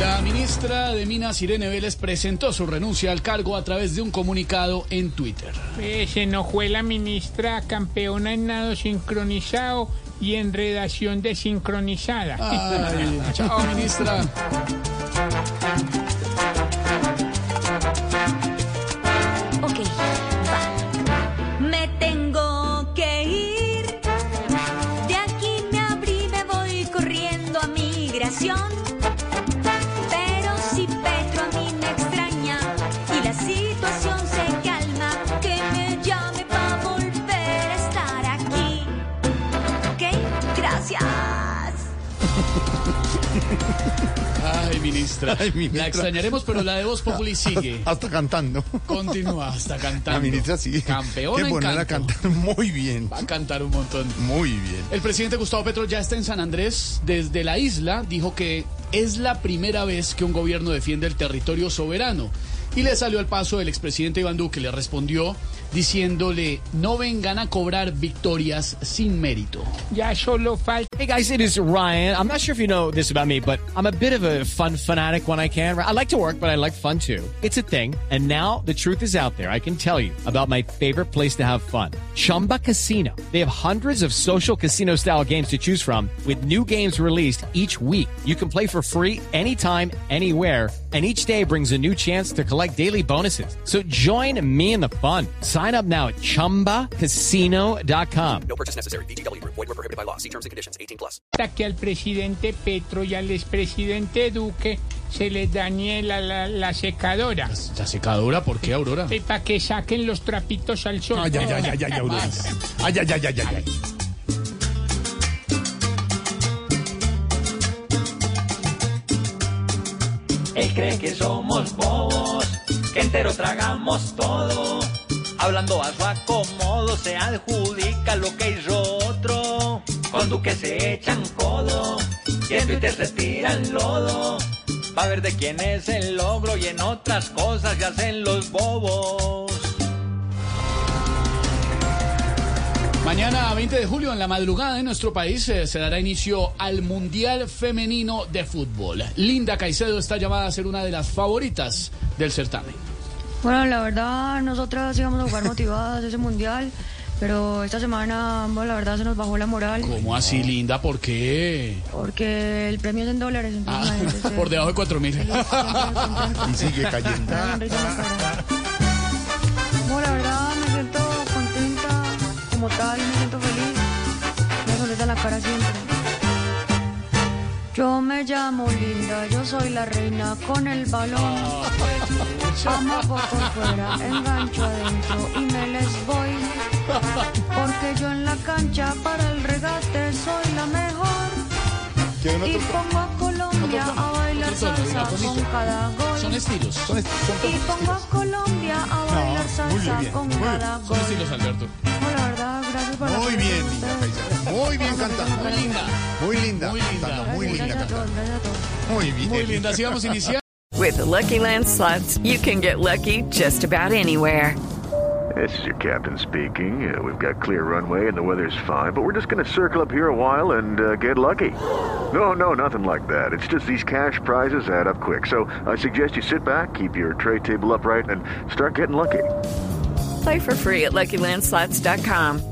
La ministra de Minas, Irene Vélez, presentó su renuncia al cargo a través de un comunicado en Twitter. Eh, se enojó la ministra campeona en nado sincronizado y en redacción desincronizada. Ay, chao, ministra. Ok, va. Me tengo que ir. De aquí me abrí, me voy corriendo a migración. Ay, ministra. Ay, ministra. La extrañaremos, pero la de Voz Populi sigue. Hasta cantando. Continúa hasta cantando. La ministra sí. Campeona Qué en ponerla a canto. cantar muy bien. Va a cantar un montón. Muy bien. El presidente Gustavo Petro ya está en San Andrés. Desde la isla dijo que es la primera vez que un gobierno defiende el territorio soberano. Y le salió al paso el expresidente Iván Duque. Le respondió diciéndole, no vengan a cobrar victorias sin mérito. Ya solo falta Hey guys, it is Ryan. I'm not sure if you know this about me, but I'm a bit of a fun fanatic when I can. I like to work, but I like fun too. It's a thing. And now the truth is out there. I can tell you about my favorite place to have fun. Chumba Casino. They have hundreds of social casino style games to choose from with new games released each week. You can play for free anytime, anywhere. And each day brings a new chance to collect daily bonuses. So join me in the fun. Sign up now at chumbacasino.com. No purchase necessary. VGW Group. Void were prohibited by law. See terms and conditions. 18 plus. que al presidente Petro y al expresidente Duque se les dañe la, la, la secadora. ¿La secadora? ¿Por qué, Aurora? Para que saquen los trapitos al sol. Ay, ay, ay, ay, ay, Aurora. Ay, ay, ay, ay, ay, ay. Él cree que somos bobos, que entero tragamos todo. Hablando a su acomodo, se adjudica lo que hizo otro. Con Duque se echan codo, y en Twitter se tiran lodo. Va a ver de quién es el logro y en otras cosas se hacen los bobos. Mañana, 20 de julio, en la madrugada en nuestro país, eh, se dará inicio al Mundial Femenino de Fútbol. Linda Caicedo está llamada a ser una de las favoritas del certamen. Bueno, la verdad, nosotras íbamos a jugar motivadas ese mundial, pero esta semana, bueno, la verdad, se nos bajó la moral. ¿Cómo así, Linda? ¿Por qué? Porque el premio es en dólares, entonces Ah, por debajo de 4 mil. siempre. Y sigue cayendo. Me siento feliz. Me sonrisa la cara siempre. Yo me llamo Linda, yo soy la reina con el balón. Amo por fuera, engancho adentro y me les voy. Porque yo en la cancha para el regate soy la mejor. ¿Quieren Y pongo a Colombia a bailar salsa con cada gol. Son estilos. Son, est- son Y pongo a Colombia a bailar salsa con cada Son gol. estilos, Alberto. No, la verdad, gracias por la Muy bien, Linda ustedes. Caicedo. Muy bien cantando. Muy linda. Muy linda. Muy linda. cantando, Muy linda Gracias a todos, cantando. gracias a todos. Muy bien. Muy linda. Así vamos a iniciar. With the Lucky Land slots, you can get lucky just about anywhere. This is your captain speaking. Uh, we've got clear runway and the weather's fine, but we're just going to circle up here a while and uh, get lucky. No, no, nothing like that. It's just these cash prizes add up quick. So I suggest you sit back, keep your tray table upright, and start getting lucky. Play for free at LuckyLandSlots.com.